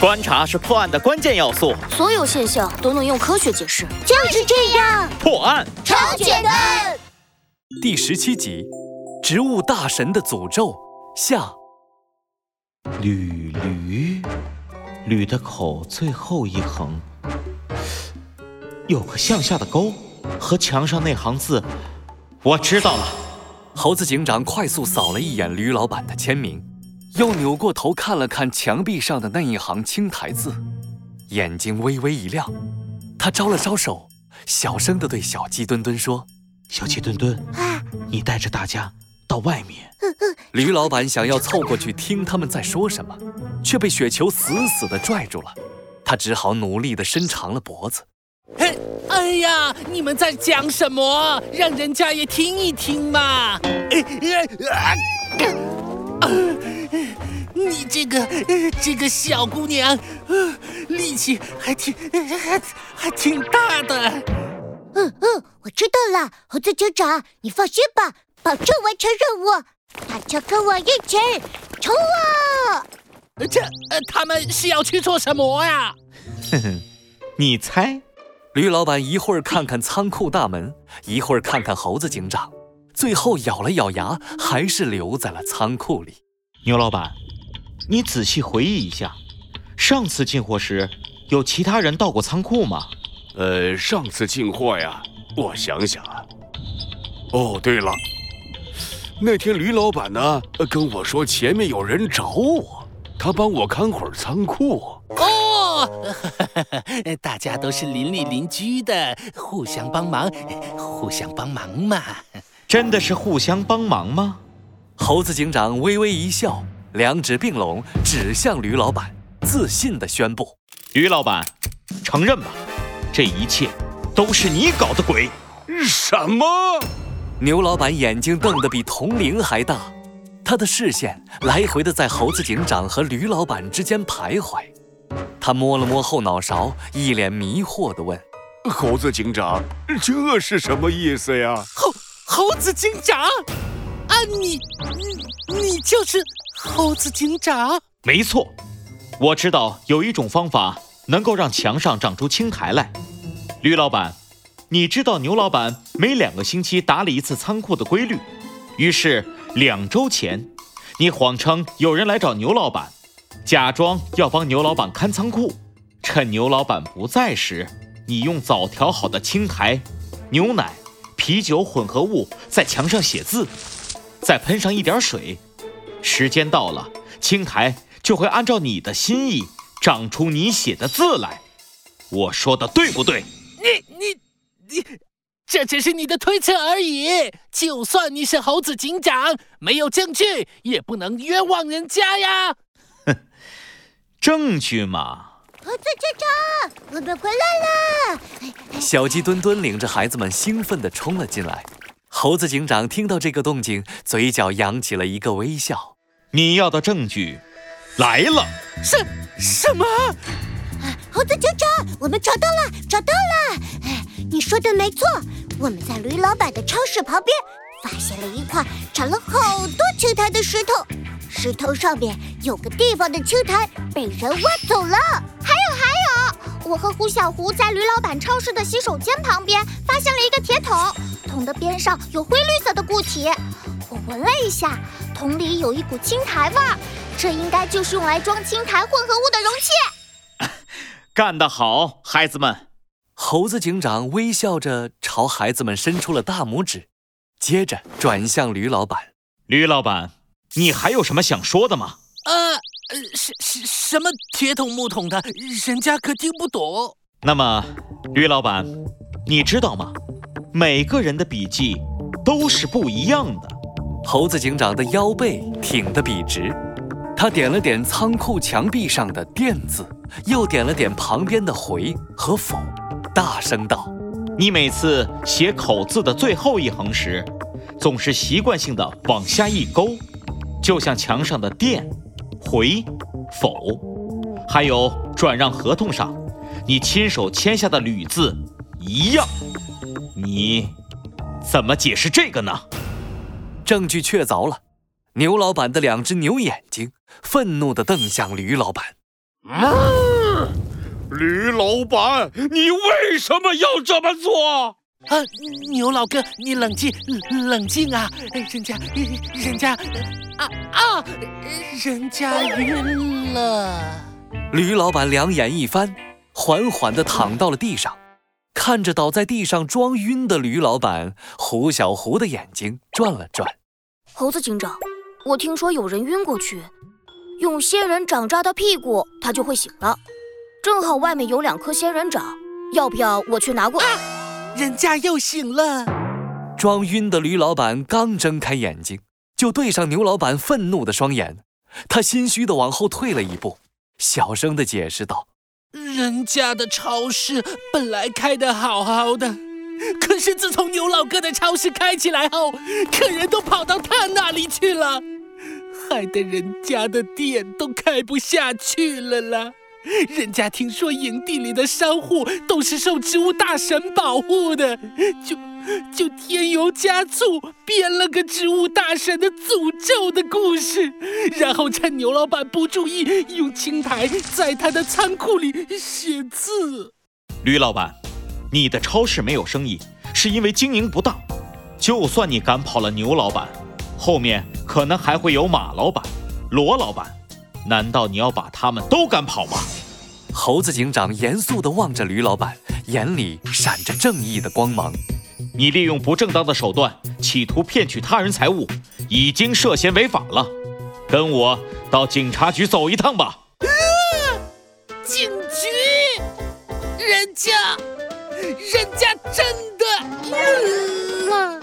观察是破案的关键要素，所有现象都能用科学解释。就是这样，破案超简单。第十七集，植物大神的诅咒下。捋驴，捋的口最后一横，有个向下的勾，和墙上那行字，我知道了。猴子警长快速扫了一眼吕老板的签名，又扭过头看了看墙壁上的那一行青苔字，眼睛微微一亮。他招了招手，小声地对小鸡墩墩说：“小鸡墩墩，你带着大家。”到外面，驴老板想要凑过去听他们在说什么，却被雪球死死地拽住了。他只好努力地伸长了脖子。嘿，哎呀，你们在讲什么？让人家也听一听嘛！你这个这个小姑娘，力气还挺还还挺大的。嗯嗯，我知道了，猴子警长，你放心吧。保证完成任务，大家跟我一起冲啊！这呃，他们是要去做什么呀？哼哼，你猜？驴老板一会儿看看仓库大门，一会儿看看猴子警长，最后咬了咬牙，还是留在了仓库里。牛老板，你仔细回忆一下，上次进货时有其他人到过仓库吗？呃，上次进货呀，我想想啊。哦，对了。那天吕老板呢跟我说前面有人找我，他帮我看会儿仓库。哦，大家都是邻里邻居的，互相帮忙，互相帮忙嘛。真的是互相帮忙吗？猴子警长微微一笑，两指并拢指向吕老板，自信地宣布：“吕老板，承认吧，这一切都是你搞的鬼。”什么？牛老板眼睛瞪得比铜铃还大，他的视线来回的在猴子警长和驴老板之间徘徊。他摸了摸后脑勺，一脸迷惑地问：“猴子警长，这是什么意思呀？”“猴猴子警长，啊，你你你就是猴子警长？”“没错，我知道有一种方法能够让墙上长出青苔来。”驴老板。你知道牛老板每两个星期打理一次仓库的规律，于是两周前，你谎称有人来找牛老板，假装要帮牛老板看仓库，趁牛老板不在时，你用早调好的青苔、牛奶、啤酒混合物在墙上写字，再喷上一点水，时间到了，青苔就会按照你的心意长出你写的字来。我说的对不对？你你。你这只是你的推测而已。就算你是猴子警长，没有证据也不能冤枉人家呀。哼，证据嘛。猴子警长，我们回来了。小鸡墩墩领着孩子们兴奋地冲了进来。猴子警长听到这个动静，嘴角扬起了一个微笑。你要的证据来了。什什么？猴子警长，我们找到了，找到了！哎，你说的没错，我们在驴老板的超市旁边发现了一块长了好多青苔的石头，石头上面有个地方的青苔被人挖走了。我和胡小胡在驴老板超市的洗手间旁边发现了一个铁桶，桶的边上有灰绿色的固体，我闻了一下，桶里有一股青苔味儿，这应该就是用来装青苔混合物的容器。干得好，孩子们！猴子警长微笑着朝孩子们伸出了大拇指，接着转向吕老板：“吕老板，你还有什么想说的吗？”“呃，什什什么铁桶木桶的，人家可听不懂。”“那么，吕老板，你知道吗？每个人的笔记都是不一样的。”猴子警长的腰背挺得笔直，他点了点仓库墙壁上的“电”字。又点了点旁边的“回”和“否”，大声道：“你每次写口字的最后一横时，总是习惯性的往下一勾，就像墙上的‘电、回、否’，还有转让合同上你亲手签下的‘吕’字一样。你怎么解释这个呢？”证据确凿了，牛老板的两只牛眼睛愤怒地瞪向驴老板。嗯，吕老板，你为什么要这么做？啊，牛老哥，你冷静，冷静啊！人家，人家，啊啊，人家晕了。驴老板两眼一翻，缓缓地躺到了地上，看着倒在地上装晕的驴老板，胡小胡的眼睛转了转。猴子警长，我听说有人晕过去，用仙人掌扎他屁股，他就会醒了。正好外面有两颗仙人掌，要不要我去拿过？啊，人家又醒了。装晕的驴老板刚睁开眼睛，就对上牛老板愤怒的双眼，他心虚的往后退了一步，小声的解释道：“人家的超市本来开的好好的。”可是自从牛老哥的超市开起来后，客人都跑到他那里去了，害得人家的店都开不下去了啦。人家听说营地里的商户都是受植物大神保护的，就就添油加醋编了个植物大神的诅咒的故事，然后趁牛老板不注意，用青苔在他的仓库里写字。吕老板。你的超市没有生意，是因为经营不当。就算你赶跑了牛老板，后面可能还会有马老板、罗老板。难道你要把他们都赶跑吗？猴子警长严肃地望着吕老板，眼里闪着正义的光芒。你利用不正当的手段，企图骗取他人财物，已经涉嫌违法了。跟我到警察局走一趟吧。警局，人家。人家真的晕了。